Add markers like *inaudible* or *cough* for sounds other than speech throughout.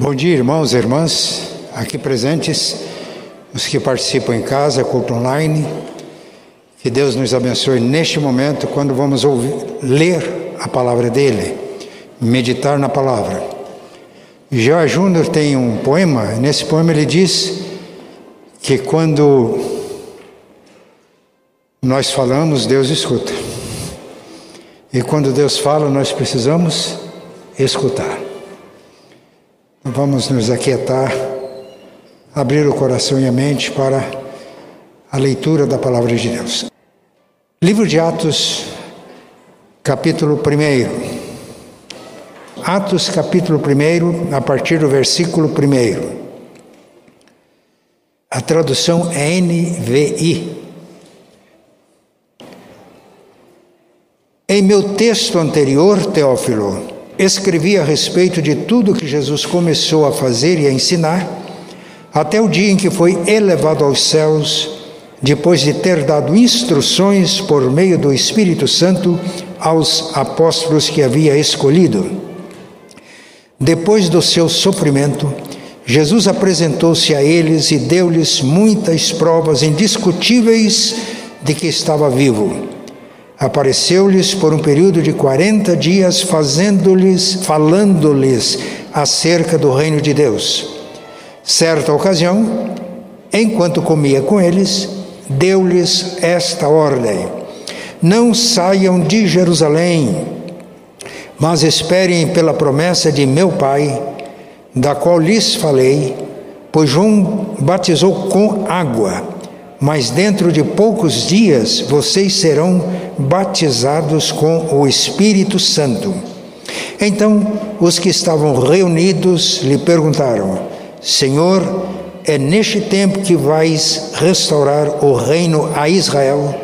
Bom dia, irmãos e irmãs, aqui presentes, os que participam em casa, culto online. Que Deus nos abençoe neste momento, quando vamos ouvir, ler a palavra dele, meditar na palavra. Joa Júnior tem um poema, nesse poema ele diz que quando nós falamos, Deus escuta. E quando Deus fala, nós precisamos escutar. Vamos nos aquietar, abrir o coração e a mente para a leitura da palavra de Deus. Livro de Atos, capítulo 1. Atos, capítulo 1, a partir do versículo 1. A tradução é NVI. Em meu texto anterior, Teófilo, escrevi a respeito de tudo que Jesus começou a fazer e a ensinar, até o dia em que foi elevado aos céus, depois de ter dado instruções por meio do Espírito Santo aos apóstolos que havia escolhido. Depois do seu sofrimento, Jesus apresentou-se a eles e deu-lhes muitas provas indiscutíveis de que estava vivo Apareceu-lhes por um período de quarenta dias, fazendo-lhes, falando-lhes acerca do reino de Deus. Certa ocasião, enquanto comia com eles, deu-lhes esta ordem: Não saiam de Jerusalém, mas esperem pela promessa de meu Pai, da qual lhes falei, pois João batizou com água mas dentro de poucos dias vocês serão batizados com o Espírito Santo. Então os que estavam reunidos lhe perguntaram: Senhor, é neste tempo que vais restaurar o reino a Israel?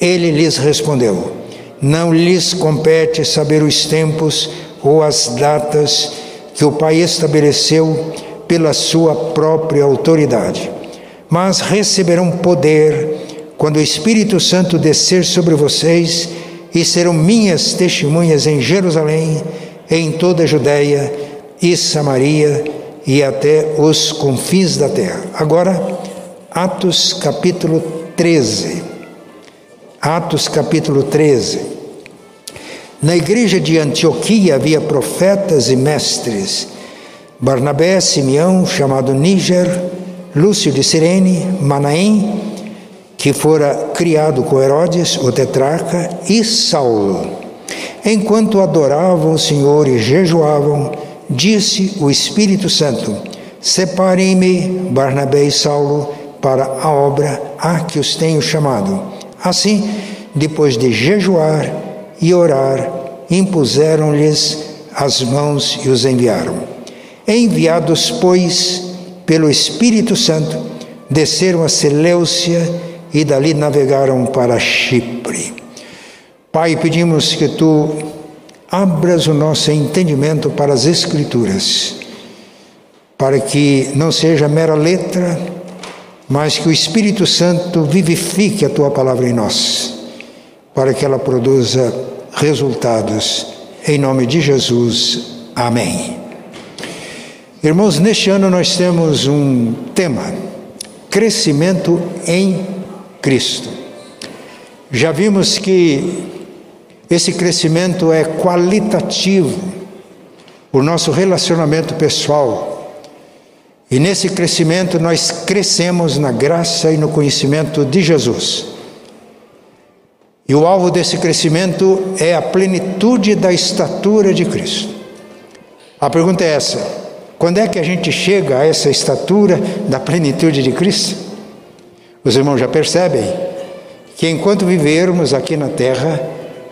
Ele lhes respondeu: Não lhes compete saber os tempos ou as datas que o Pai estabeleceu pela sua própria autoridade mas receberão poder quando o Espírito Santo descer sobre vocês e serão minhas testemunhas em Jerusalém, em toda a Judéia e Samaria e até os confins da terra. Agora, Atos capítulo 13. Atos capítulo 13. Na igreja de Antioquia havia profetas e mestres. Barnabé, Simeão, chamado Níger, Lúcio de Cirene, Manaém, que fora criado com Herodes, o tetrarca, e Saulo. Enquanto adoravam o Senhor e jejuavam, disse o Espírito Santo: Separem-me, Barnabé e Saulo, para a obra a que os tenho chamado. Assim, depois de jejuar e orar, impuseram-lhes as mãos e os enviaram. Enviados, pois, pelo Espírito Santo, desceram a Seleucia e dali navegaram para Chipre. Pai, pedimos que tu abras o nosso entendimento para as Escrituras, para que não seja mera letra, mas que o Espírito Santo vivifique a tua palavra em nós, para que ela produza resultados. Em nome de Jesus. Amém. Irmãos, neste ano nós temos um tema: crescimento em Cristo. Já vimos que esse crescimento é qualitativo, o nosso relacionamento pessoal. E nesse crescimento nós crescemos na graça e no conhecimento de Jesus. E o alvo desse crescimento é a plenitude da estatura de Cristo. A pergunta é essa: quando é que a gente chega a essa estatura da plenitude de Cristo? Os irmãos já percebem que enquanto vivermos aqui na terra,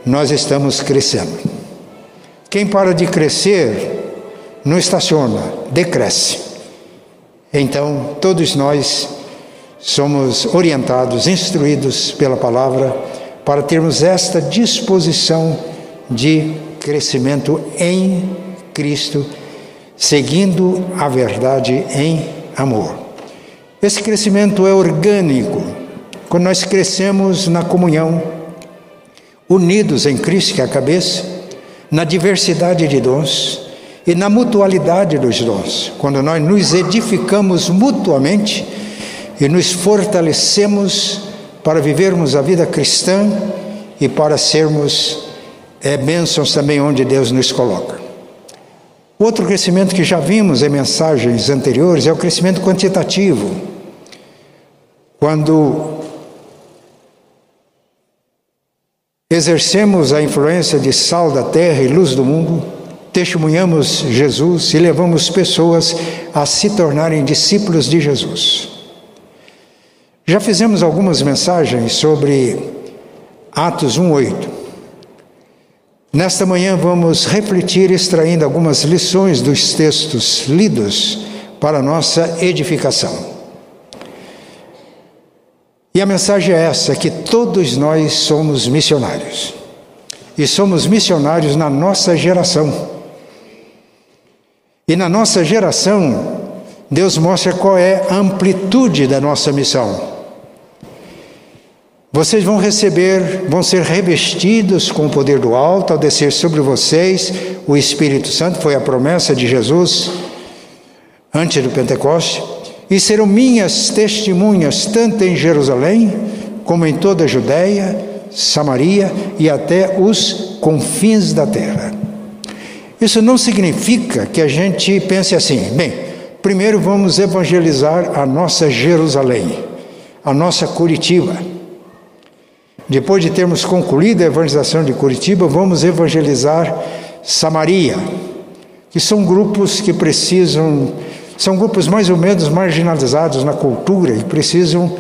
nós estamos crescendo. Quem para de crescer não estaciona, decresce. Então, todos nós somos orientados, instruídos pela palavra para termos esta disposição de crescimento em Cristo seguindo a verdade em amor. Esse crescimento é orgânico. Quando nós crescemos na comunhão, unidos em Cristo, que é a cabeça, na diversidade de dons, e na mutualidade dos dons, quando nós nos edificamos mutuamente e nos fortalecemos para vivermos a vida cristã e para sermos é, bênçãos também onde Deus nos coloca. Outro crescimento que já vimos em mensagens anteriores é o crescimento quantitativo. Quando exercemos a influência de sal da terra e luz do mundo, testemunhamos Jesus e levamos pessoas a se tornarem discípulos de Jesus. Já fizemos algumas mensagens sobre Atos 1:8. Nesta manhã vamos refletir extraindo algumas lições dos textos lidos para nossa edificação. E a mensagem é essa: que todos nós somos missionários. E somos missionários na nossa geração. E na nossa geração, Deus mostra qual é a amplitude da nossa missão. Vocês vão receber, vão ser revestidos com o poder do alto ao descer sobre vocês o Espírito Santo, foi a promessa de Jesus antes do Pentecoste, e serão minhas testemunhas tanto em Jerusalém como em toda a Judéia, Samaria e até os confins da terra. Isso não significa que a gente pense assim, bem, primeiro vamos evangelizar a nossa Jerusalém, a nossa Curitiba depois de termos concluído a evangelização de Curitiba, vamos evangelizar Samaria, que são grupos que precisam, são grupos mais ou menos marginalizados na cultura e precisam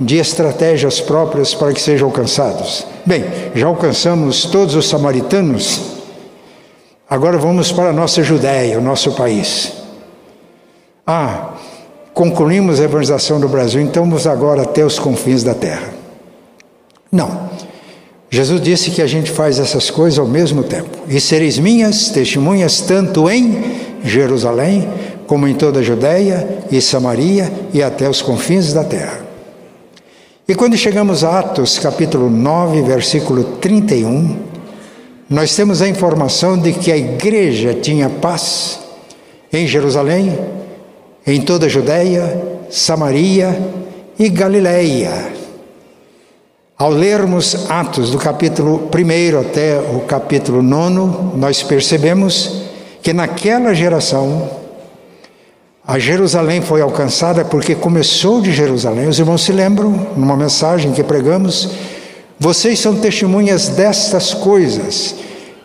de estratégias próprias para que sejam alcançados. Bem, já alcançamos todos os samaritanos, agora vamos para a nossa Judéia, o nosso país. Ah, concluímos a evangelização do Brasil, então vamos agora até os confins da terra. Não. Jesus disse que a gente faz essas coisas ao mesmo tempo. E sereis minhas testemunhas tanto em Jerusalém, como em toda a Judéia e Samaria e até os confins da terra. E quando chegamos a Atos capítulo 9, versículo 31, nós temos a informação de que a igreja tinha paz em Jerusalém, em toda a Judéia, Samaria e Galiléia. Ao lermos Atos do capítulo 1 até o capítulo 9, nós percebemos que naquela geração a Jerusalém foi alcançada porque começou de Jerusalém. Os irmãos se lembram, numa mensagem que pregamos, vocês são testemunhas destas coisas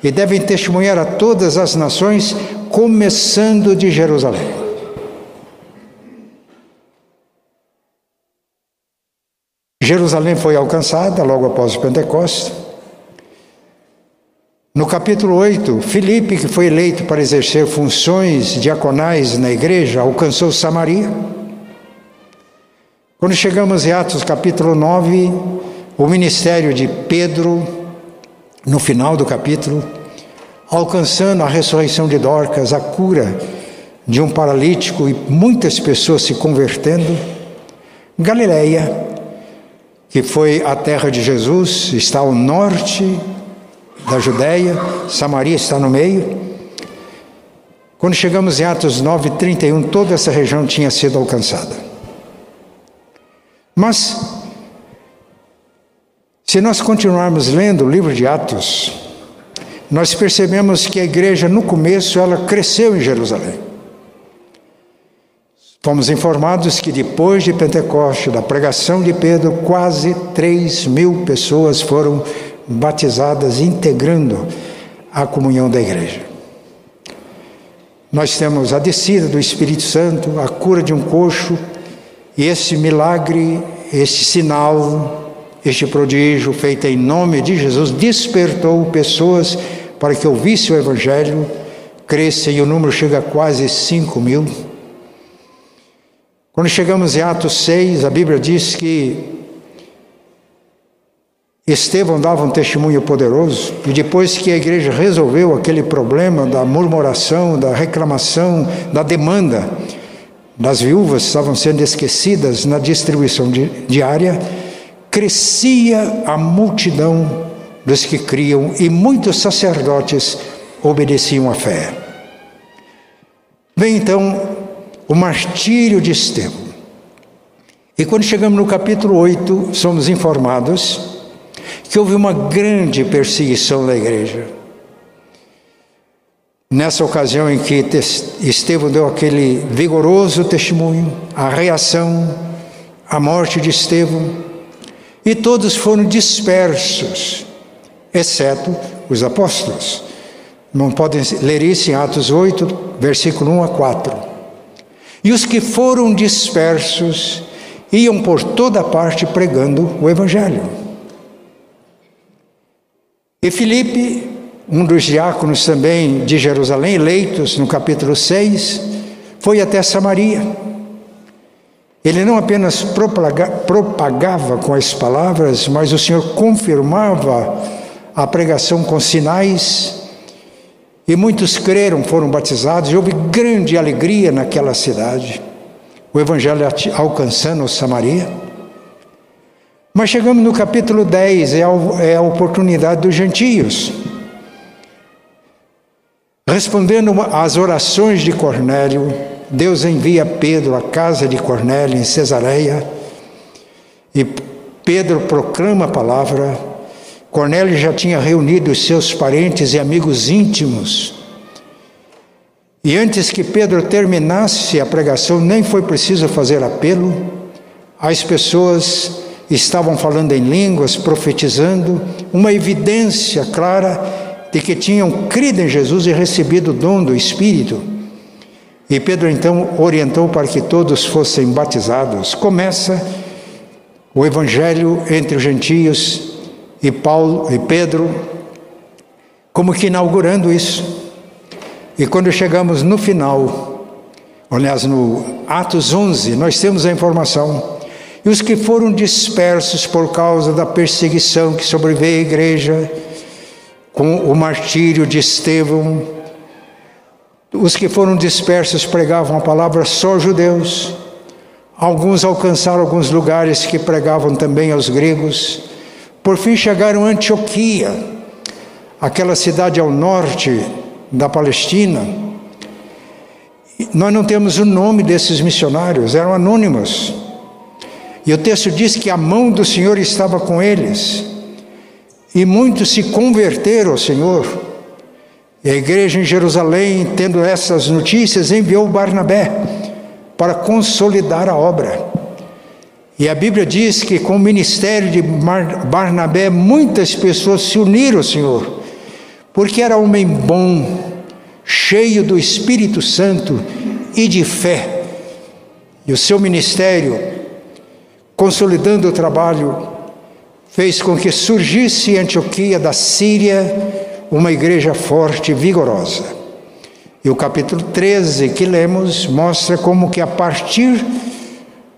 e devem testemunhar a todas as nações, começando de Jerusalém. Jerusalém foi alcançada logo após o Pentecostes. No capítulo 8, Filipe, que foi eleito para exercer funções diaconais na igreja, alcançou Samaria. Quando chegamos em Atos capítulo 9, o ministério de Pedro, no final do capítulo, alcançando a ressurreição de Dorcas, a cura de um paralítico e muitas pessoas se convertendo. Galileia, que foi a terra de Jesus, está ao norte da Judéia, Samaria está no meio. Quando chegamos em Atos 9, 31, toda essa região tinha sido alcançada. Mas, se nós continuarmos lendo o livro de Atos, nós percebemos que a igreja, no começo, ela cresceu em Jerusalém. Fomos informados que depois de Pentecoste, da pregação de Pedro, quase 3 mil pessoas foram batizadas, integrando a comunhão da igreja. Nós temos a descida do Espírito Santo, a cura de um coxo, e esse milagre, esse sinal, este prodígio feito em nome de Jesus, despertou pessoas para que ouvissem o Evangelho, crescem e o número chega a quase 5 mil. Quando chegamos em Atos 6, a Bíblia diz que Estevão dava um testemunho poderoso, e depois que a igreja resolveu aquele problema da murmuração, da reclamação, da demanda, das viúvas estavam sendo esquecidas na distribuição diária, crescia a multidão dos que criam e muitos sacerdotes obedeciam à fé. Vem então o martírio de Estevão. E quando chegamos no capítulo 8, somos informados que houve uma grande perseguição da igreja. Nessa ocasião em que Estevão deu aquele vigoroso testemunho, a reação à morte de Estevão, e todos foram dispersos, exceto os apóstolos. Não podem ler isso em Atos 8, versículo 1 a 4. E os que foram dispersos iam por toda parte pregando o Evangelho. E Filipe, um dos diáconos também de Jerusalém, eleitos no capítulo 6, foi até Samaria. Ele não apenas propagava com as palavras, mas o Senhor confirmava a pregação com sinais, e muitos creram, foram batizados, e houve grande alegria naquela cidade o Evangelho alcançando Samaria. Mas chegamos no capítulo 10, é a, é a oportunidade dos gentios. Respondendo às orações de Cornélio, Deus envia Pedro à casa de Cornélio em Cesareia, e Pedro proclama a palavra. Cornélio já tinha reunido seus parentes e amigos íntimos e antes que Pedro terminasse a pregação, nem foi preciso fazer apelo, as pessoas estavam falando em línguas, profetizando, uma evidência clara de que tinham crido em Jesus e recebido o dom do Espírito. E Pedro então orientou para que todos fossem batizados. Começa o evangelho entre os gentios e Paulo e Pedro como que inaugurando isso. E quando chegamos no final, aliás, no Atos 11, nós temos a informação. E os que foram dispersos por causa da perseguição que sobreveio à igreja, com o martírio de Estevão, os que foram dispersos pregavam a palavra só judeus. Alguns alcançaram alguns lugares que pregavam também aos gregos. Por fim chegaram a Antioquia, aquela cidade ao norte da Palestina. Nós não temos o nome desses missionários, eram anônimos. E o texto diz que a mão do Senhor estava com eles. E muitos se converteram ao Senhor. E a igreja em Jerusalém, tendo essas notícias, enviou Barnabé para consolidar a obra. E a Bíblia diz que com o ministério de Barnabé, muitas pessoas se uniram ao Senhor porque era homem bom, cheio do Espírito Santo e de fé. E o seu ministério, consolidando o trabalho, fez com que surgisse em Antioquia da Síria uma igreja forte e vigorosa. E o capítulo 13 que lemos mostra como que a partir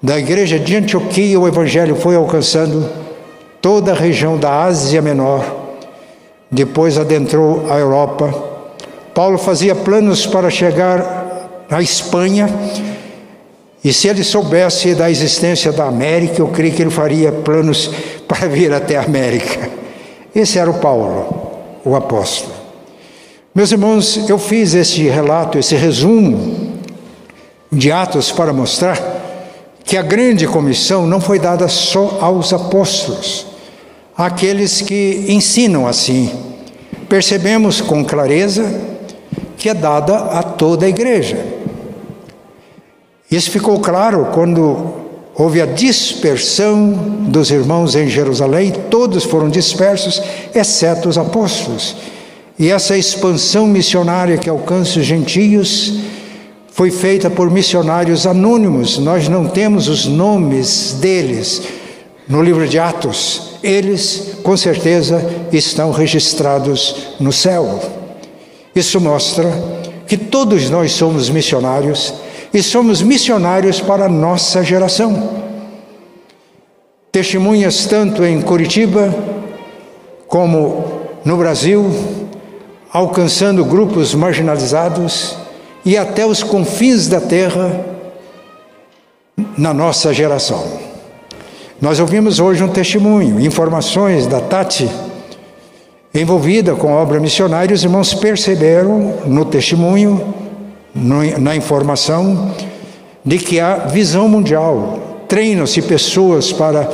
da igreja de Antioquia o evangelho foi alcançando toda a região da Ásia Menor depois adentrou a Europa. Paulo fazia planos para chegar à Espanha, e se ele soubesse da existência da América, eu creio que ele faria planos *laughs* para vir até a América. Esse era o Paulo, o apóstolo. Meus irmãos, eu fiz esse relato, esse resumo de Atos para mostrar que a grande comissão não foi dada só aos apóstolos aqueles que ensinam assim. Percebemos com clareza que é dada a toda a igreja. Isso ficou claro quando houve a dispersão dos irmãos em Jerusalém, todos foram dispersos, exceto os apóstolos. E essa expansão missionária que alcança os gentios foi feita por missionários anônimos, nós não temos os nomes deles no livro de Atos eles com certeza estão registrados no céu. Isso mostra que todos nós somos missionários e somos missionários para a nossa geração. Testemunhas tanto em Curitiba como no Brasil, alcançando grupos marginalizados e até os confins da terra na nossa geração. Nós ouvimos hoje um testemunho, informações da Tati, envolvida com a obra missionária, os irmãos perceberam no testemunho, na informação de que há visão mundial. Treinam-se pessoas para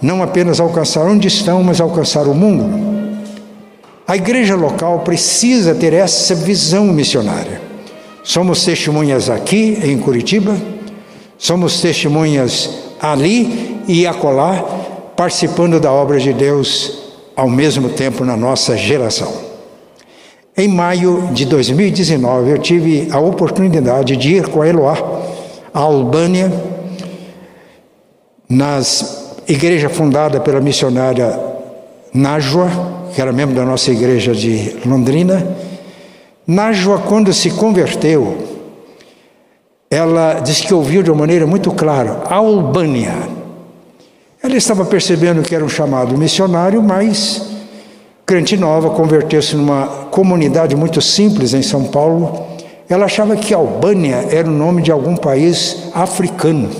não apenas alcançar onde estão, mas alcançar o mundo. A igreja local precisa ter essa visão missionária. Somos testemunhas aqui em Curitiba, somos testemunhas ali e acolá, participando da obra de Deus ao mesmo tempo na nossa geração. Em maio de 2019, eu tive a oportunidade de ir com a Eloá à Albânia, nas igreja fundada pela missionária Nájua, que era membro da nossa igreja de Londrina. Nájua, quando se converteu, ela disse que ouviu de uma maneira muito clara: Albânia ela estava percebendo que era um chamado missionário, mas crente nova, converteu-se numa comunidade muito simples em São Paulo. Ela achava que Albânia era o nome de algum país africano.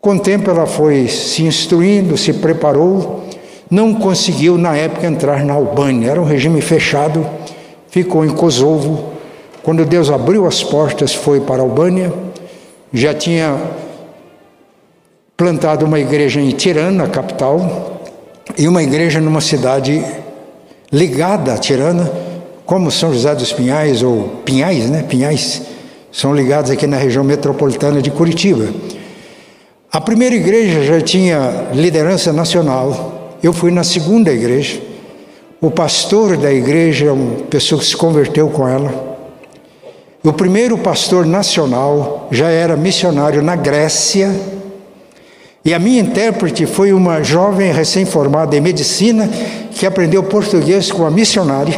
Com o tempo ela foi se instruindo, se preparou, não conseguiu na época entrar na Albânia, era um regime fechado, ficou em Kosovo. Quando Deus abriu as portas, foi para a Albânia, já tinha plantado uma igreja em Tirana, capital, e uma igreja numa cidade ligada a Tirana, como São José dos Pinhais, ou Pinhais, né? Pinhais, são ligados aqui na região metropolitana de Curitiba. A primeira igreja já tinha liderança nacional, eu fui na segunda igreja. O pastor da igreja, uma pessoa que se converteu com ela. O primeiro pastor nacional já era missionário na Grécia, e a minha intérprete foi uma jovem recém-formada em medicina que aprendeu português com a missionária.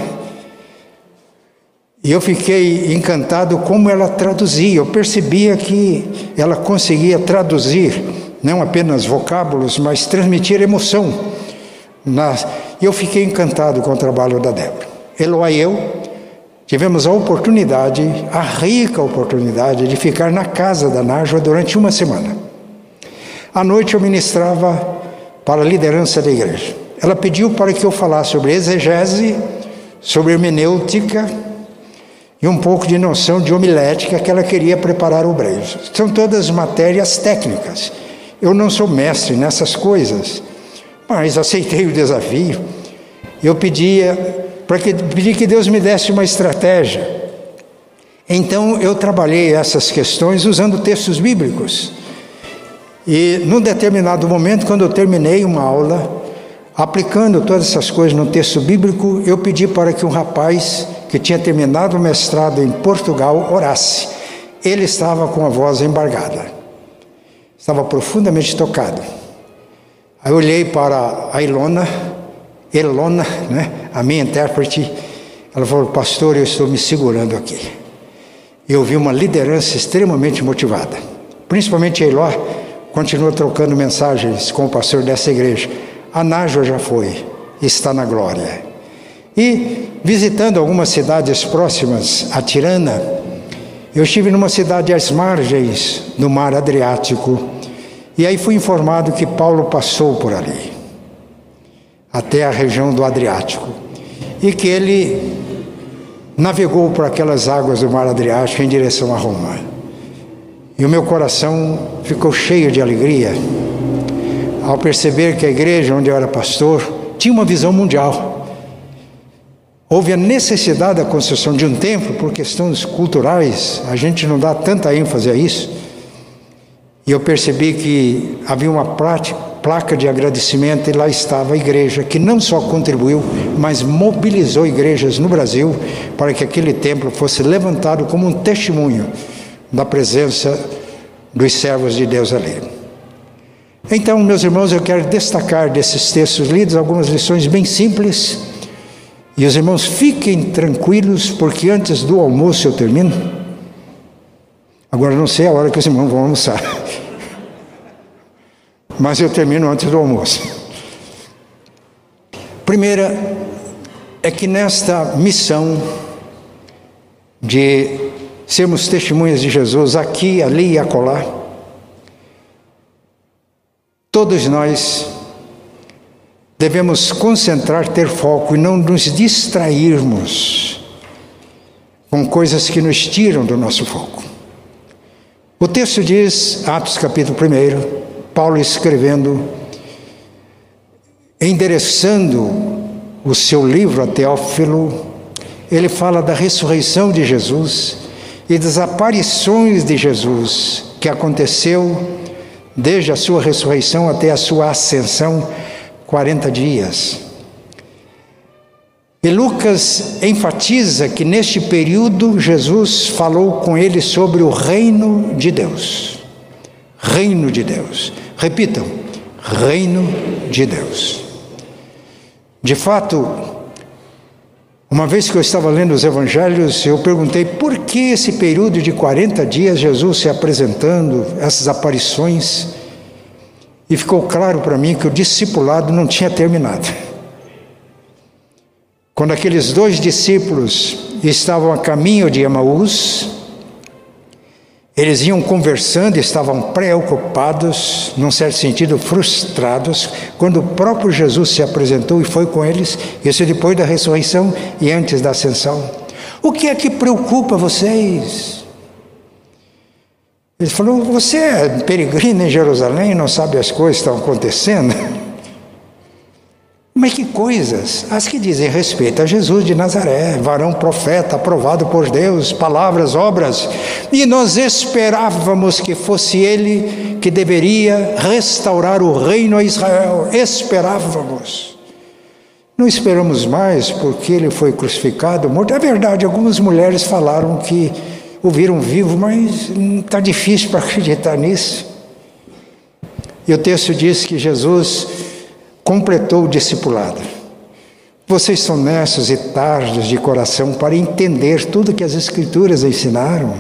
E eu fiquei encantado como ela traduzia. Eu percebia que ela conseguia traduzir não apenas vocábulos, mas transmitir emoção. E eu fiquei encantado com o trabalho da Débora. Eloá e eu tivemos a oportunidade, a rica oportunidade, de ficar na casa da Nájua durante uma semana. À noite eu ministrava para a liderança da igreja. Ela pediu para que eu falasse sobre exegese, sobre hermenêutica e um pouco de noção de homilética que ela queria preparar o brejo. São todas matérias técnicas. Eu não sou mestre nessas coisas, mas aceitei o desafio. Eu pedia para que pedi que Deus me desse uma estratégia. Então eu trabalhei essas questões usando textos bíblicos. E num determinado momento, quando eu terminei uma aula, aplicando todas essas coisas no texto bíblico, eu pedi para que um rapaz que tinha terminado o mestrado em Portugal orasse. Ele estava com a voz embargada, estava profundamente tocado. Aí olhei para a Ilona, Elona, né, a minha intérprete, ela falou: Pastor, eu estou me segurando aqui. Eu vi uma liderança extremamente motivada, principalmente a Eló continua trocando mensagens com o pastor dessa igreja. A Nájua já foi, está na glória. E visitando algumas cidades próximas a Tirana, eu estive numa cidade às margens do mar Adriático e aí fui informado que Paulo passou por ali, até a região do Adriático, e que ele navegou por aquelas águas do mar Adriático em direção a Roma. E o meu coração ficou cheio de alegria ao perceber que a igreja onde eu era pastor tinha uma visão mundial. Houve a necessidade da construção de um templo por questões culturais, a gente não dá tanta ênfase a isso. E eu percebi que havia uma placa de agradecimento e lá estava a igreja, que não só contribuiu, mas mobilizou igrejas no Brasil para que aquele templo fosse levantado como um testemunho da presença dos servos de Deus ali. Então, meus irmãos, eu quero destacar desses textos lidos algumas lições bem simples. E os irmãos fiquem tranquilos, porque antes do almoço eu termino. Agora não sei a hora que os irmãos vão almoçar. *laughs* Mas eu termino antes do almoço. Primeira é que nesta missão de sermos testemunhas de Jesus aqui, ali e acolá. Todos nós devemos concentrar, ter foco e não nos distrairmos com coisas que nos tiram do nosso foco. O texto diz, Atos capítulo 1, Paulo escrevendo, endereçando o seu livro a Teófilo, ele fala da ressurreição de Jesus e das aparições de Jesus que aconteceu desde a sua ressurreição até a sua ascensão, 40 dias. E Lucas enfatiza que neste período Jesus falou com ele sobre o reino de Deus. Reino de Deus. Repitam: reino de Deus. De fato, uma vez que eu estava lendo os evangelhos, eu perguntei por que esse período de 40 dias Jesus se apresentando, essas aparições, e ficou claro para mim que o discipulado não tinha terminado. Quando aqueles dois discípulos estavam a caminho de Emaús, eles iam conversando, estavam preocupados, num certo sentido frustrados, quando o próprio Jesus se apresentou e foi com eles, isso depois da ressurreição e antes da ascensão. O que é que preocupa vocês? Ele falou: Você é peregrino em Jerusalém, não sabe as coisas que estão acontecendo? *laughs* Mas que coisas? As que dizem respeito a Jesus de Nazaré, varão profeta, aprovado por Deus, palavras, obras. E nós esperávamos que fosse ele que deveria restaurar o reino a Israel. Esperávamos. Não esperamos mais porque ele foi crucificado, morto. É verdade, algumas mulheres falaram que o viram vivo, mas está difícil para acreditar nisso. E o texto diz que Jesus completou o discipulado. Vocês são nessos e tardos de coração para entender tudo que as Escrituras ensinaram.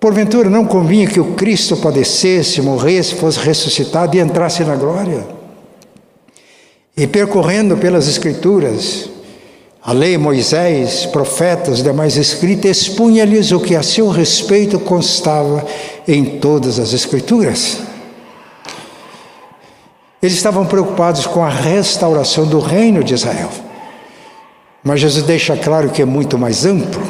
Porventura não convinha que o Cristo padecesse, morresse, fosse ressuscitado e entrasse na glória. E percorrendo pelas Escrituras, a lei, Moisés, profetas, demais escritas, expunha-lhes o que a seu respeito constava em todas as Escrituras. Eles estavam preocupados com a restauração do reino de Israel. Mas Jesus deixa claro que é muito mais amplo.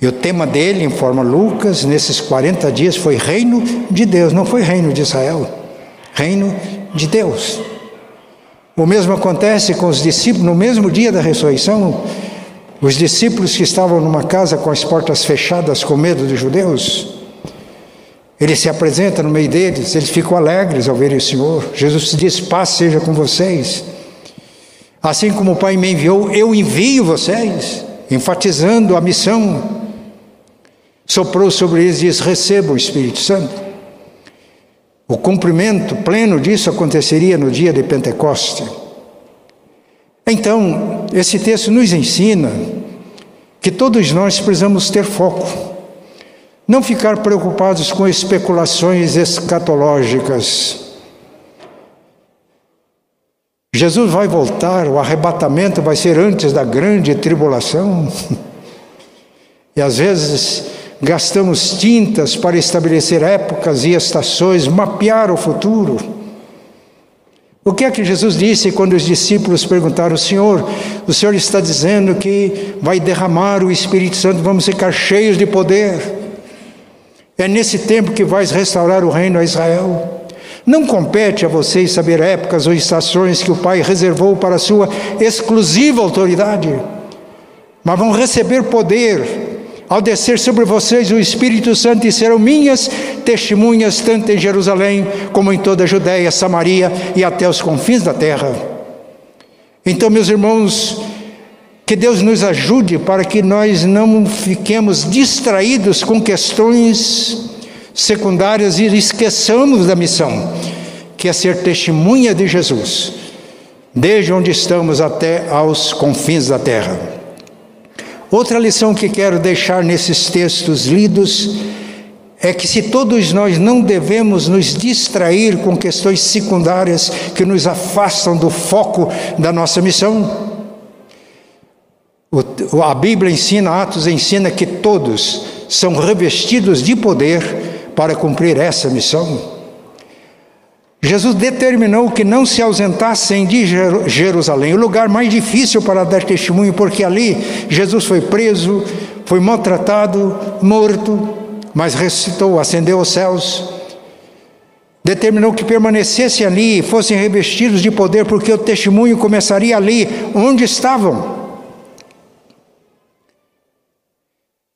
E o tema dele, informa Lucas, nesses 40 dias foi reino de Deus, não foi reino de Israel, reino de Deus. O mesmo acontece com os discípulos no mesmo dia da ressurreição. Os discípulos que estavam numa casa com as portas fechadas com medo dos judeus, ele se apresenta no meio deles, eles ficam alegres ao verem o Senhor. Jesus diz: Paz seja com vocês. Assim como o Pai me enviou, eu envio vocês, enfatizando a missão. Soprou sobre eles e diz: Recebam o Espírito Santo. O cumprimento pleno disso aconteceria no dia de Pentecoste. Então, esse texto nos ensina que todos nós precisamos ter foco. Não ficar preocupados com especulações escatológicas. Jesus vai voltar, o arrebatamento vai ser antes da grande tribulação. *laughs* E às vezes gastamos tintas para estabelecer épocas e estações, mapear o futuro. O que é que Jesus disse quando os discípulos perguntaram: Senhor, o Senhor está dizendo que vai derramar o Espírito Santo, vamos ficar cheios de poder. É nesse tempo que vais restaurar o reino a Israel. Não compete a vocês saber épocas ou estações que o Pai reservou para a sua exclusiva autoridade, mas vão receber poder ao descer sobre vocês o Espírito Santo e serão minhas testemunhas tanto em Jerusalém como em toda a Judéia, Samaria e até os confins da terra. Então, meus irmãos, que Deus nos ajude para que nós não fiquemos distraídos com questões secundárias e esqueçamos da missão, que é ser testemunha de Jesus, desde onde estamos até aos confins da terra. Outra lição que quero deixar nesses textos lidos é que se todos nós não devemos nos distrair com questões secundárias que nos afastam do foco da nossa missão, a Bíblia ensina, Atos ensina que todos são revestidos de poder para cumprir essa missão. Jesus determinou que não se ausentassem de Jerusalém, o lugar mais difícil para dar testemunho, porque ali Jesus foi preso, foi maltratado, morto, mas ressuscitou, ascendeu aos céus. Determinou que permanecessem ali fossem revestidos de poder, porque o testemunho começaria ali, onde estavam.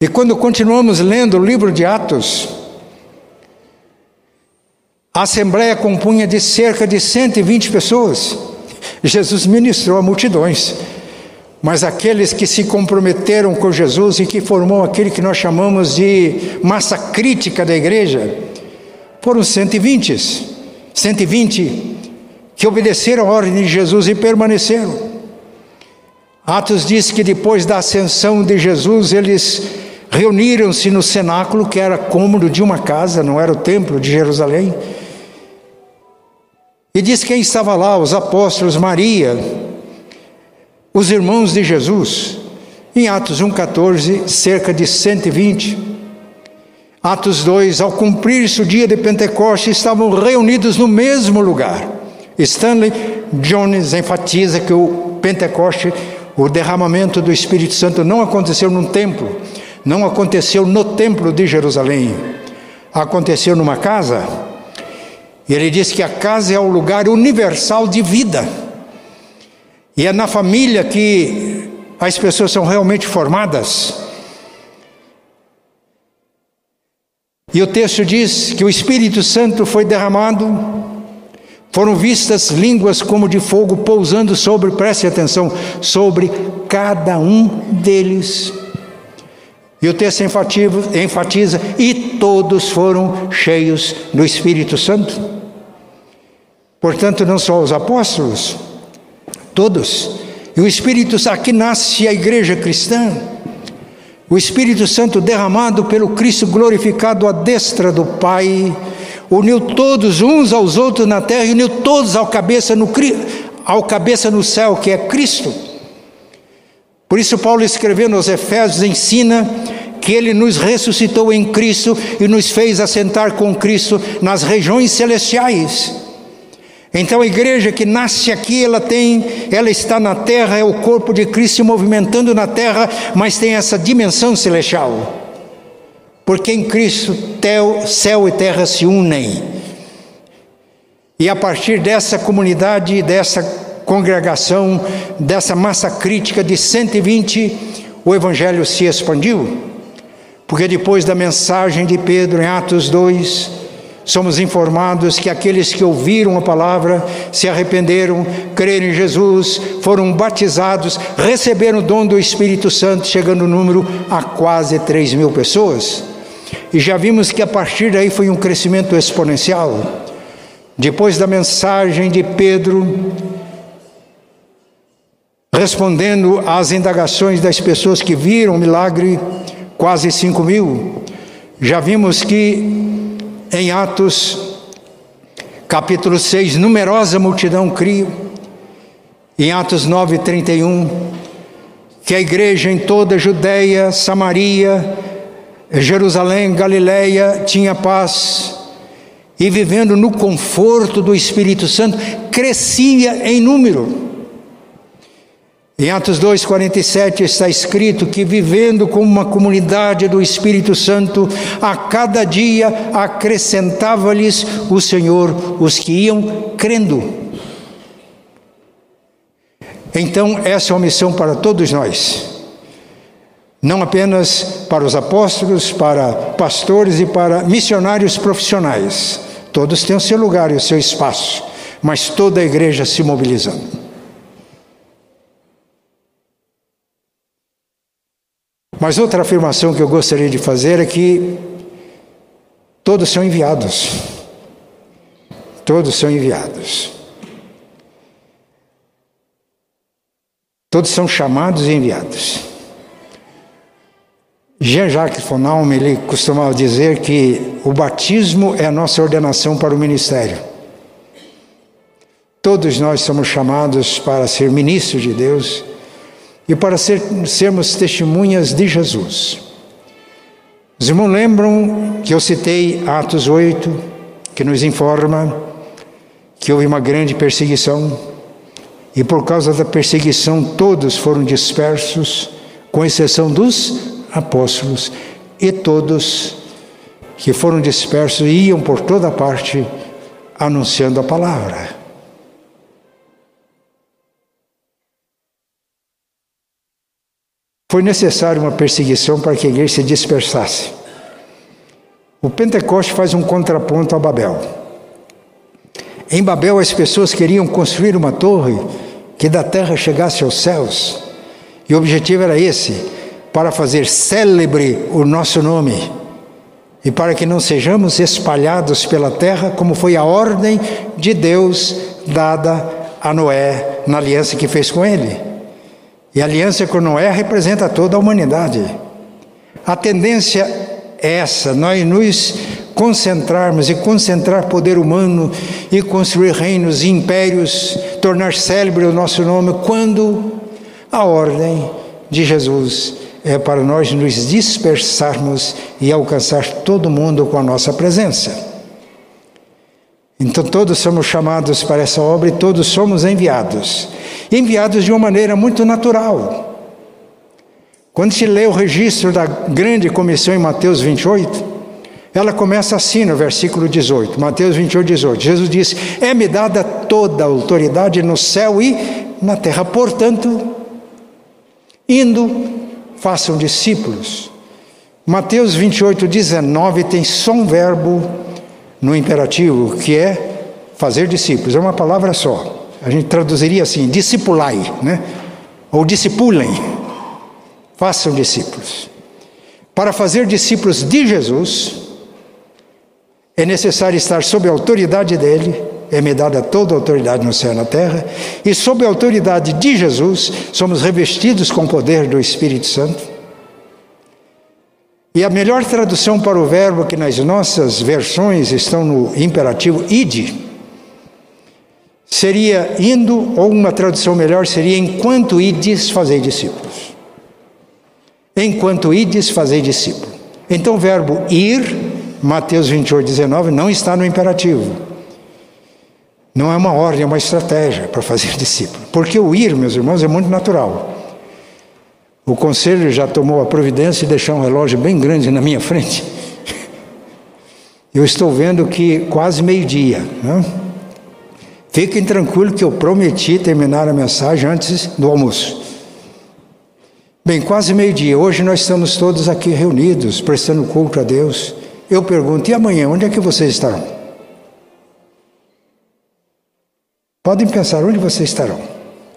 E quando continuamos lendo o livro de Atos, a assembleia compunha de cerca de 120 pessoas. Jesus ministrou a multidões. Mas aqueles que se comprometeram com Jesus e que formou aquele que nós chamamos de massa crítica da igreja, foram 120. 120 que obedeceram a ordem de Jesus e permaneceram. Atos diz que depois da ascensão de Jesus, eles reuniram-se no cenáculo, que era cômodo de uma casa, não era o templo de Jerusalém e diz quem estava lá: os apóstolos, Maria, os irmãos de Jesus. Em Atos 1,14, cerca de 120. Atos 2, ao cumprir-se o dia de Pentecostes, estavam reunidos no mesmo lugar. Stanley Jones enfatiza que o Pentecoste, o derramamento do Espírito Santo, não aconteceu num templo, não aconteceu no templo de Jerusalém, aconteceu numa casa e ele diz que a casa é o lugar universal de vida. E é na família que as pessoas são realmente formadas. E o texto diz que o Espírito Santo foi derramado, foram vistas línguas como de fogo pousando sobre, preste atenção, sobre cada um deles. E o texto enfatiza, e todos foram cheios do Espírito Santo. Portanto, não só os apóstolos, todos. E o Espírito aqui nasce a igreja cristã. O Espírito Santo derramado pelo Cristo glorificado à destra do Pai, uniu todos uns aos outros na terra e uniu todos ao cabeça no, ao cabeça no céu, que é Cristo. Por isso, Paulo escrevendo aos Efésios ensina que ele nos ressuscitou em Cristo e nos fez assentar com Cristo nas regiões celestiais. Então a igreja que nasce aqui, ela tem, ela está na terra, é o corpo de Cristo se movimentando na terra, mas tem essa dimensão celestial. Porque em Cristo céu e terra se unem. E a partir dessa comunidade, dessa congregação, dessa massa crítica de 120, o evangelho se expandiu. Porque depois da mensagem de Pedro em Atos 2, somos informados que aqueles que ouviram a palavra, se arrependeram, creram em Jesus, foram batizados, receberam o dom do Espírito Santo, chegando o número a quase 3 mil pessoas. E já vimos que a partir daí foi um crescimento exponencial. Depois da mensagem de Pedro, respondendo às indagações das pessoas que viram o milagre, quase 5 mil. Já vimos que em Atos, capítulo 6, numerosa multidão cria. Em Atos 9, 31, que a igreja em toda a Judéia, Samaria, Jerusalém, Galiléia tinha paz e vivendo no conforto do Espírito Santo, crescia em número. Em Atos 2,47 está escrito que, vivendo como uma comunidade do Espírito Santo, a cada dia acrescentava-lhes o Senhor os que iam crendo. Então, essa é uma missão para todos nós, não apenas para os apóstolos, para pastores e para missionários profissionais. Todos têm o seu lugar e o seu espaço, mas toda a igreja se mobilizando. Mas outra afirmação que eu gostaria de fazer é que todos são enviados. Todos são enviados. Todos são chamados e enviados. Jean-Jacques Fonalme, ele costumava dizer que o batismo é a nossa ordenação para o ministério. Todos nós somos chamados para ser ministros de Deus e para ser, sermos testemunhas de Jesus. Os irmãos lembram que eu citei Atos 8, que nos informa que houve uma grande perseguição, e por causa da perseguição todos foram dispersos, com exceção dos apóstolos, e todos que foram dispersos iam por toda parte anunciando a palavra. Foi necessária uma perseguição para que a igreja se dispersasse. O Pentecoste faz um contraponto a Babel. Em Babel, as pessoas queriam construir uma torre que da terra chegasse aos céus, e o objetivo era esse: para fazer célebre o nosso nome e para que não sejamos espalhados pela terra, como foi a ordem de Deus dada a Noé na aliança que fez com ele. E a aliança com Noé representa toda a humanidade. A tendência é essa, nós nos concentrarmos e concentrar poder humano e construir reinos e impérios, tornar célebre o nosso nome, quando a ordem de Jesus é para nós nos dispersarmos e alcançar todo mundo com a nossa presença. Então todos somos chamados para essa obra e todos somos enviados enviados de uma maneira muito natural. Quando se lê o registro da grande comissão em Mateus 28, ela começa assim no versículo 18, Mateus 28, 18. Jesus diz: É-me dada toda a autoridade no céu e na terra, portanto, indo, façam discípulos. Mateus 28, 19 tem só um verbo no imperativo, que é fazer discípulos, é uma palavra só. A gente traduziria assim: discipulai, né? Ou discipulem. Façam discípulos. Para fazer discípulos de Jesus, é necessário estar sob a autoridade dele, é-me dada toda a autoridade no céu e na terra, e sob a autoridade de Jesus, somos revestidos com o poder do Espírito Santo. E a melhor tradução para o verbo que nas nossas versões estão no imperativo ide, seria indo, ou uma tradução melhor seria enquanto ides fazei discípulos. Enquanto ides fazei discípulo. Então o verbo ir, Mateus 28, 19, não está no imperativo. Não é uma ordem, é uma estratégia para fazer *laughs* discípulo. Porque o ir, meus irmãos, é muito natural. O conselho já tomou a providência de deixar um relógio bem grande na minha frente. *laughs* Eu estou vendo que quase meio-dia. Né? Fiquem tranquilos que eu prometi terminar a mensagem antes do almoço. Bem, quase meio-dia. Hoje nós estamos todos aqui reunidos, prestando culto a Deus. Eu pergunto, e amanhã, onde é que vocês estarão? Podem pensar onde vocês estarão,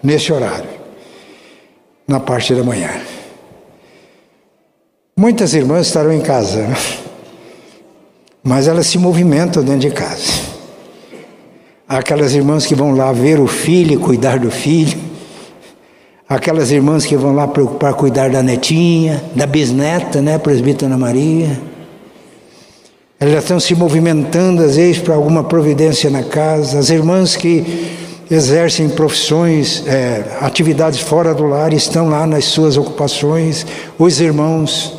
nesse horário, na parte da manhã. Muitas irmãs estarão em casa, né? mas elas se movimentam dentro de casa aquelas irmãs que vão lá ver o filho e cuidar do filho, aquelas irmãs que vão lá preocupar cuidar da netinha, da bisneta, né, presbítera Ana Maria. Elas estão se movimentando às vezes para alguma providência na casa, as irmãs que exercem profissões, é, atividades fora do lar, estão lá nas suas ocupações, os irmãos.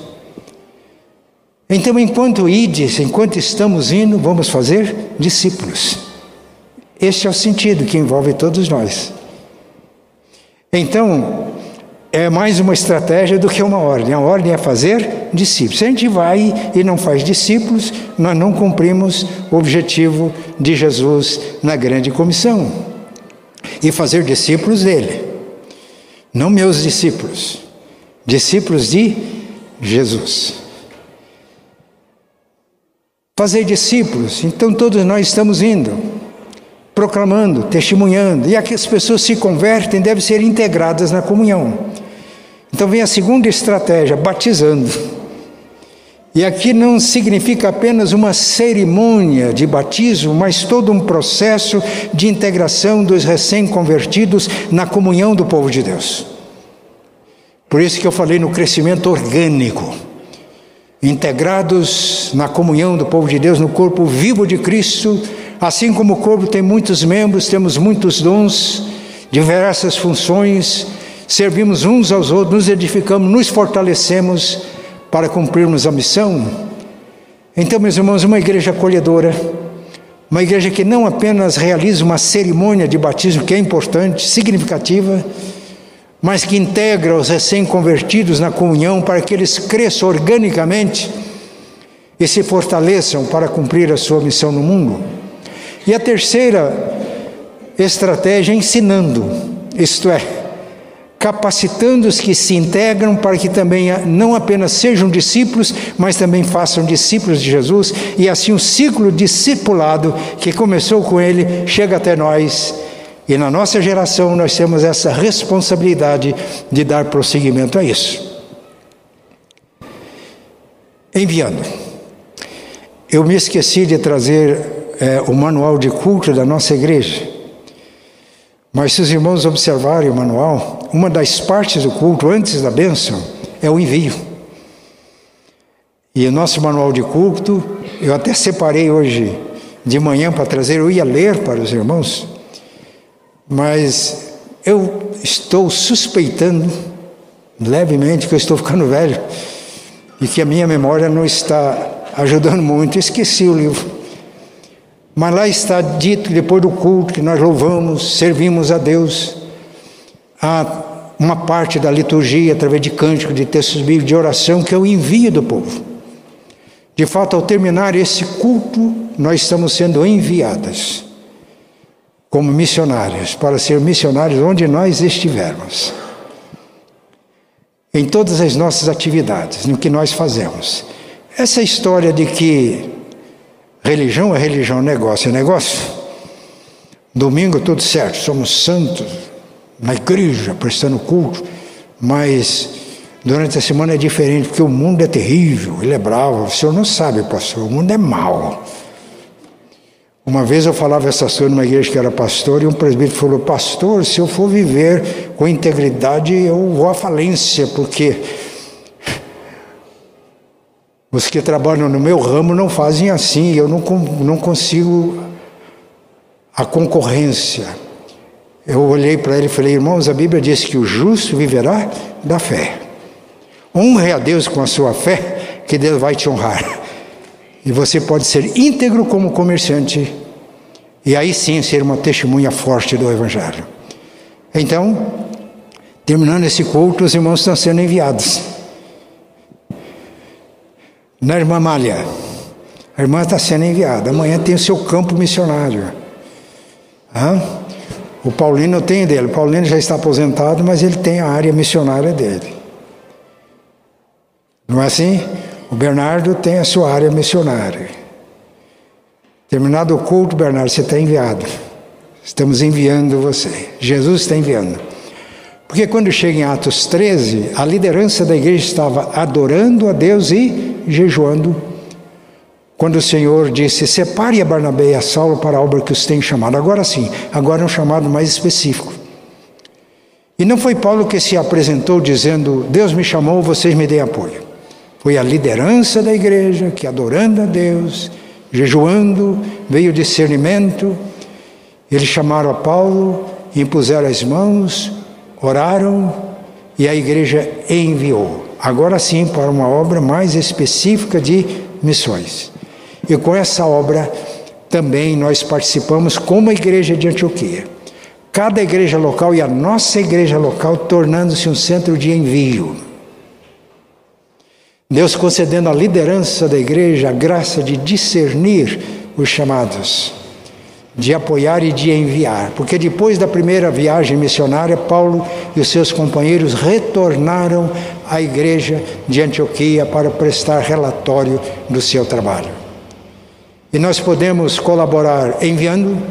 Então, enquanto ides, enquanto estamos indo, vamos fazer discípulos. Este é o sentido que envolve todos nós. Então, é mais uma estratégia do que uma ordem. A ordem é fazer discípulos. Se a gente vai e não faz discípulos, nós não cumprimos o objetivo de Jesus na grande comissão. E fazer discípulos dele. Não meus discípulos. Discípulos de Jesus. Fazer discípulos, então todos nós estamos indo proclamando, testemunhando, e aqui as pessoas se convertem, devem ser integradas na comunhão. Então vem a segunda estratégia, batizando. E aqui não significa apenas uma cerimônia de batismo, mas todo um processo de integração dos recém-convertidos na comunhão do povo de Deus. Por isso que eu falei no crescimento orgânico. Integrados na comunhão do povo de Deus, no corpo vivo de Cristo, Assim como o corpo tem muitos membros, temos muitos dons, diversas funções, servimos uns aos outros, nos edificamos, nos fortalecemos para cumprirmos a missão. Então, meus irmãos, uma igreja acolhedora, Uma igreja que não apenas realiza uma cerimônia de batismo que é importante, significativa, mas que integra os recém-convertidos na comunhão para que eles cresçam organicamente e se fortaleçam para cumprir a sua missão no mundo. E a terceira estratégia é ensinando, isto é, capacitando os que se integram para que também não apenas sejam discípulos, mas também façam discípulos de Jesus, e assim o ciclo discipulado que começou com ele chega até nós e na nossa geração nós temos essa responsabilidade de dar prosseguimento a isso. Enviando. Eu me esqueci de trazer é, o manual de culto da nossa igreja. Mas se os irmãos observarem o manual, uma das partes do culto antes da bênção é o envio. E o nosso manual de culto, eu até separei hoje de manhã para trazer, eu ia ler para os irmãos, mas eu estou suspeitando levemente que eu estou ficando velho e que a minha memória não está ajudando muito. Esqueci o livro. Mas lá está dito, depois do culto, que nós louvamos, servimos a Deus. Há uma parte da liturgia, através de cânticos, de textos bíblicos, de oração, que é o envio do povo. De fato, ao terminar esse culto, nós estamos sendo enviadas como missionários, para ser missionários onde nós estivermos. Em todas as nossas atividades, no que nós fazemos. Essa história de que religião é religião, negócio é negócio. Domingo tudo certo, somos santos na igreja, prestando culto, mas durante a semana é diferente, porque o mundo é terrível, ele é bravo. O senhor não sabe, pastor, o mundo é mau. Uma vez eu falava essa coisas numa igreja que era pastor, e um presbítero falou: Pastor, se eu for viver com integridade, eu vou à falência, porque os que trabalham no meu ramo não fazem assim, eu não, não consigo a concorrência. Eu olhei para ele e falei: Irmãos, a Bíblia diz que o justo viverá da fé. Honre a Deus com a sua fé, que Deus vai te honrar. E você pode ser íntegro como comerciante, e aí sim ser uma testemunha forte do Evangelho. Então, terminando esse culto, os irmãos estão sendo enviados. Na irmã Malha, a irmã está sendo enviada. Amanhã tem o seu campo missionário. Hã? O Paulino tem dele. O Paulino já está aposentado, mas ele tem a área missionária dele. Não é assim? O Bernardo tem a sua área missionária. Terminado o culto, Bernardo, você está enviado. Estamos enviando você. Jesus está enviando. Porque quando chega em Atos 13, a liderança da igreja estava adorando a Deus e jejuando. Quando o Senhor disse: Separe a Barnabé e a Saulo para a obra que os tem chamado. Agora sim, agora é um chamado mais específico. E não foi Paulo que se apresentou dizendo: Deus me chamou, vocês me deem apoio. Foi a liderança da igreja que, adorando a Deus, jejuando, veio discernimento. Eles chamaram a Paulo, impuseram as mãos, oraram e a igreja enviou. Agora sim, para uma obra mais específica de missões. E com essa obra também nós participamos como a igreja de Antioquia. Cada igreja local e a nossa igreja local tornando-se um centro de envio. Deus concedendo à liderança da igreja a graça de discernir os chamados, de apoiar e de enviar, porque depois da primeira viagem missionária, Paulo e os seus companheiros retornaram à igreja de Antioquia para prestar relatório do seu trabalho. E nós podemos colaborar enviando,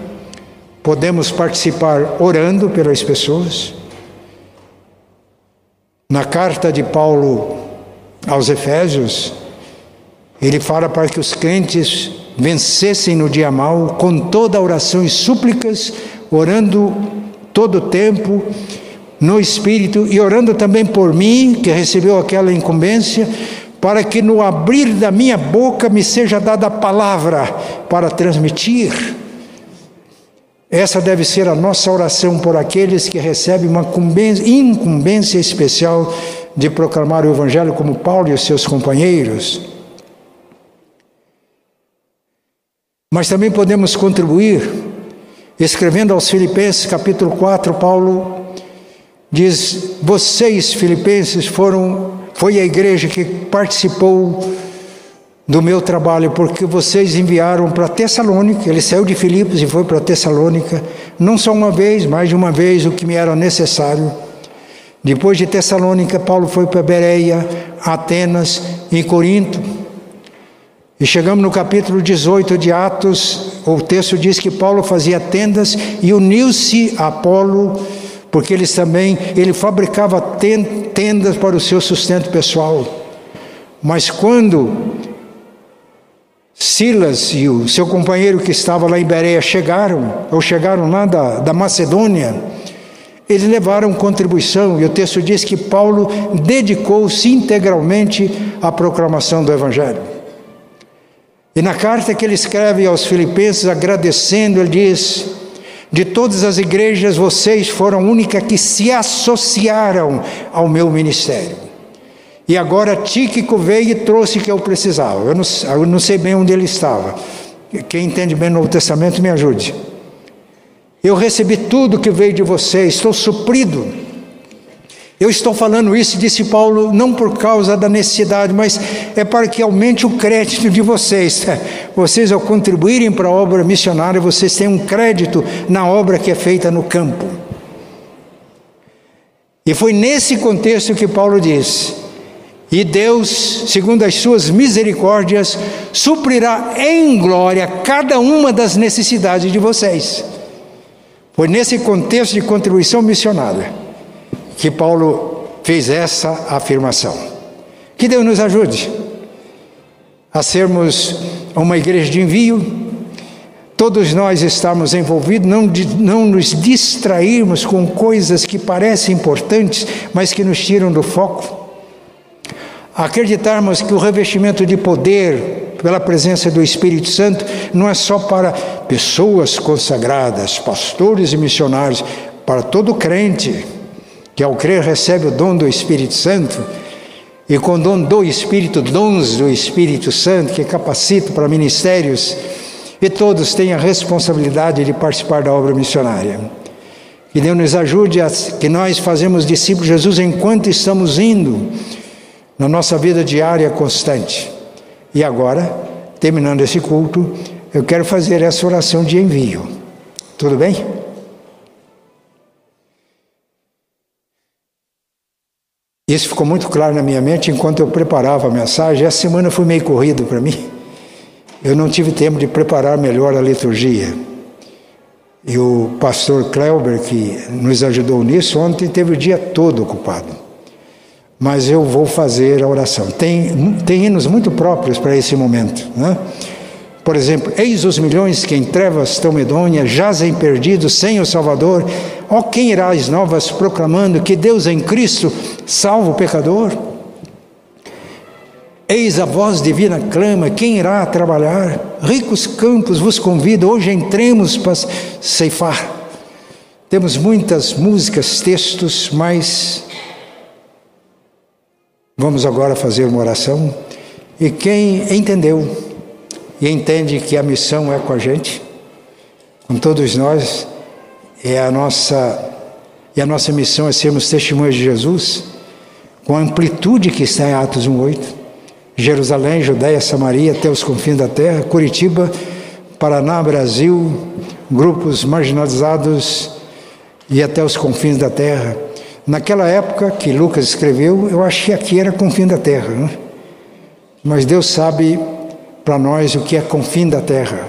podemos participar orando pelas pessoas. Na carta de Paulo aos Efésios, ele fala para que os crentes vencessem no dia mal com toda oração e súplicas, orando todo o tempo no Espírito e orando também por mim, que recebeu aquela incumbência, para que no abrir da minha boca me seja dada a palavra para transmitir. Essa deve ser a nossa oração por aqueles que recebem uma incumbência especial de proclamar o Evangelho como Paulo e os seus companheiros. Mas também podemos contribuir, escrevendo aos Filipenses, capítulo 4, Paulo diz: Vocês, Filipenses, foram, foi a igreja que participou do meu trabalho, porque vocês enviaram para Tessalônica, ele saiu de Filipos e foi para Tessalônica, não só uma vez, mais de uma vez, o que me era necessário. Depois de Tessalônica, Paulo foi para Bereia, Atenas e Corinto. E chegamos no capítulo 18 de Atos, o texto diz que Paulo fazia tendas e uniu-se a Apolo, porque eles também, ele fabricava tendas para o seu sustento pessoal. Mas quando Silas e o seu companheiro que estava lá em Bereia chegaram, ou chegaram lá da, da Macedônia, eles levaram contribuição, e o texto diz que Paulo dedicou-se integralmente à proclamação do Evangelho. E na carta que ele escreve aos Filipenses, agradecendo, ele diz: De todas as igrejas, vocês foram a única que se associaram ao meu ministério. E agora Tíquico veio e trouxe o que eu precisava. Eu não, eu não sei bem onde ele estava. Quem entende bem o Novo Testamento, me ajude. Eu recebi tudo que veio de vocês, estou suprido. Eu estou falando isso, disse Paulo, não por causa da necessidade, mas é para que aumente o crédito de vocês. *laughs* Vocês, ao contribuírem para a obra missionária, vocês têm um crédito na obra que é feita no campo. E foi nesse contexto que Paulo disse: e Deus, segundo as suas misericórdias, suprirá em glória cada uma das necessidades de vocês. Foi nesse contexto de contribuição missionária que Paulo fez essa afirmação. Que Deus nos ajude a sermos uma igreja de envio, todos nós estamos envolvidos, não, não nos distrairmos com coisas que parecem importantes, mas que nos tiram do foco. Acreditarmos que o revestimento de poder pela presença do Espírito Santo não é só para pessoas consagradas, pastores e missionários, para todo crente que ao crer recebe o dom do Espírito Santo e com o dom do Espírito, dons do Espírito Santo que capacita para ministérios e todos têm a responsabilidade de participar da obra missionária. Que Deus nos ajude a que nós fazemos discípulos de Jesus enquanto estamos indo na nossa vida diária constante. E agora, terminando esse culto, eu quero fazer essa oração de envio. Tudo bem? Isso ficou muito claro na minha mente enquanto eu preparava a mensagem. Essa semana foi meio corrido para mim. Eu não tive tempo de preparar melhor a liturgia. E o pastor Kleuber, que nos ajudou nisso, ontem teve o dia todo ocupado mas eu vou fazer a oração. Tem, tem hinos muito próprios para esse momento. Né? Por exemplo, eis os milhões que em trevas estão medonhas, jazem perdidos sem o Salvador. Ó quem irá novas proclamando que Deus em Cristo salva o pecador? Eis a voz divina clama, quem irá trabalhar? Ricos campos vos convido, hoje entremos para ceifar. Temos muitas músicas, textos, mas Vamos agora fazer uma oração. E quem entendeu e entende que a missão é com a gente, com todos nós, é a nossa e a nossa missão é sermos testemunhas de Jesus, com a amplitude que está em Atos 1:8. Jerusalém, Judéia, Samaria, até os confins da terra, Curitiba, Paraná, Brasil, grupos marginalizados e até os confins da terra. Naquela época que Lucas escreveu, eu achei que aqui era confim da terra, né? mas Deus sabe para nós o que é confim da terra,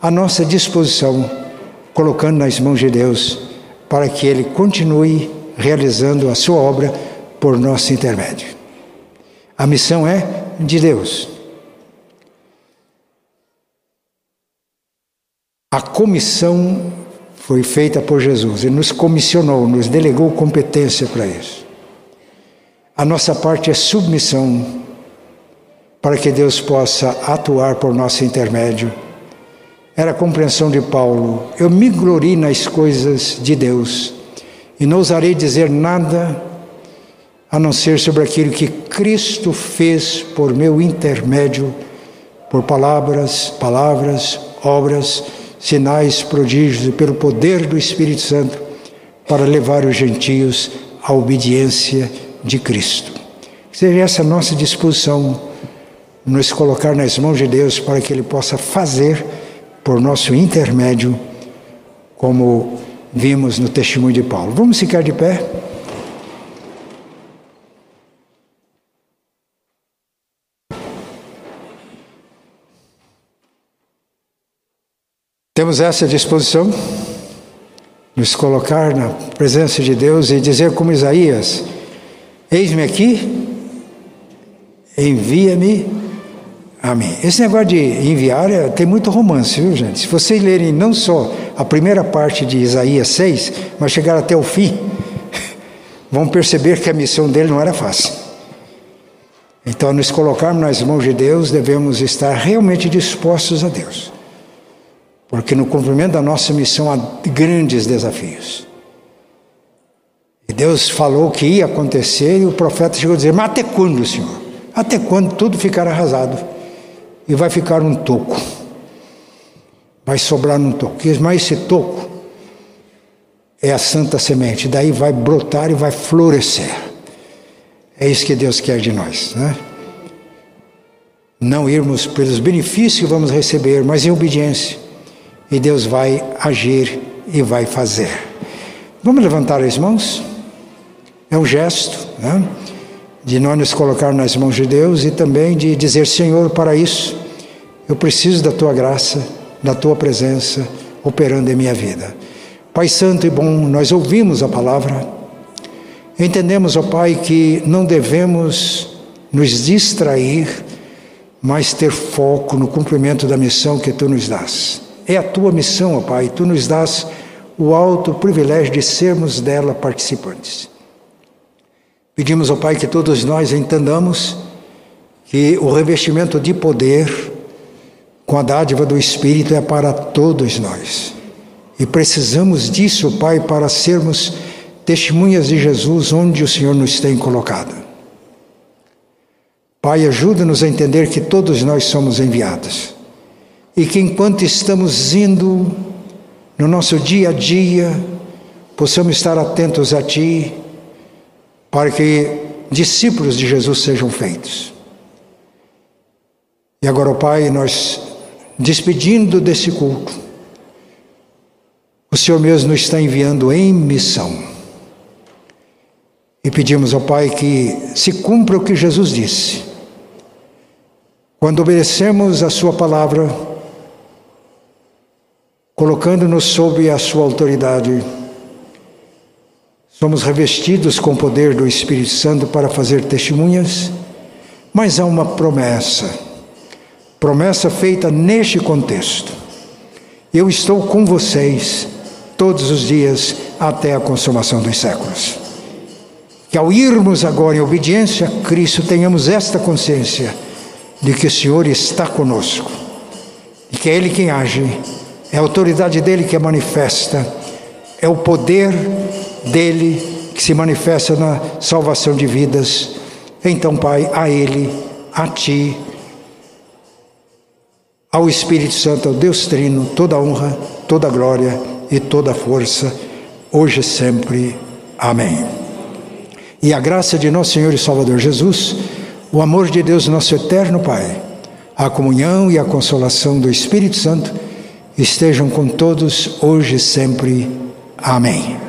a nossa disposição, colocando nas mãos de Deus, para que Ele continue realizando a sua obra por nosso intermédio. A missão é de Deus. A comissão foi feita por Jesus. Ele nos comissionou, nos delegou competência para isso. A nossa parte é submissão para que Deus possa atuar por nosso intermédio. Era a compreensão de Paulo. Eu me glorie nas coisas de Deus e não ousarei dizer nada a não ser sobre aquilo que Cristo fez por meu intermédio, por palavras, palavras, obras, sinais, prodígios e pelo poder do Espírito Santo para levar os gentios à obediência de Cristo. Seja essa nossa disposição nos colocar nas mãos de Deus para que Ele possa fazer por nosso intermédio, como vimos no testemunho de Paulo. Vamos ficar de pé? Temos essa disposição, nos colocar na presença de Deus e dizer como Isaías: Eis-me aqui, envia-me a mim. Esse negócio de enviar é, tem muito romance, viu, gente? Se vocês lerem não só a primeira parte de Isaías 6, mas chegar até o fim, *laughs* vão perceber que a missão dele não era fácil. Então, nos colocarmos nas mãos de Deus, devemos estar realmente dispostos a Deus. Porque no cumprimento da nossa missão há grandes desafios. E Deus falou que ia acontecer e o profeta chegou a dizer: Mas até quando, Senhor? Até quando tudo ficar arrasado? E vai ficar um toco. Vai sobrar um toco. Mas esse toco é a santa semente. Daí vai brotar e vai florescer. É isso que Deus quer de nós, né? Não irmos pelos benefícios que vamos receber, mas em obediência e Deus vai agir e vai fazer. Vamos levantar as mãos? É um gesto né? De nós nos colocar nas mãos de Deus e também de dizer: Senhor, para isso eu preciso da tua graça, da tua presença operando em minha vida. Pai Santo e bom, nós ouvimos a palavra, entendemos, ó Pai, que não devemos nos distrair, mas ter foco no cumprimento da missão que tu nos dás. É a tua missão, ó Pai, tu nos dás o alto privilégio de sermos dela participantes. Pedimos, ó Pai, que todos nós entendamos que o revestimento de poder com a dádiva do Espírito é para todos nós. E precisamos disso, Pai, para sermos testemunhas de Jesus onde o Senhor nos tem colocado. Pai, ajuda-nos a entender que todos nós somos enviados e que enquanto estamos indo no nosso dia a dia, possamos estar atentos a Ti, para que discípulos de Jesus sejam feitos. E agora, Pai, nós despedindo desse culto, o Senhor mesmo nos está enviando em missão. E pedimos ao Pai que se cumpra o que Jesus disse. Quando obedecemos a Sua palavra, colocando-nos sob a sua autoridade. Somos revestidos com o poder do Espírito Santo para fazer testemunhas, mas há uma promessa, promessa feita neste contexto. Eu estou com vocês todos os dias até a consumação dos séculos. Que ao irmos agora em obediência a Cristo, tenhamos esta consciência de que o Senhor está conosco e que é Ele quem age é a autoridade dele que é manifesta, é o poder dele que se manifesta na salvação de vidas. Então, Pai, a Ele, a Ti, ao Espírito Santo, ao Deus Trino, toda honra, toda glória e toda força, hoje e sempre. Amém. E a graça de nosso Senhor e Salvador Jesus, o amor de Deus, nosso eterno Pai, a comunhão e a consolação do Espírito Santo, estejam com todos hoje e sempre. Amém.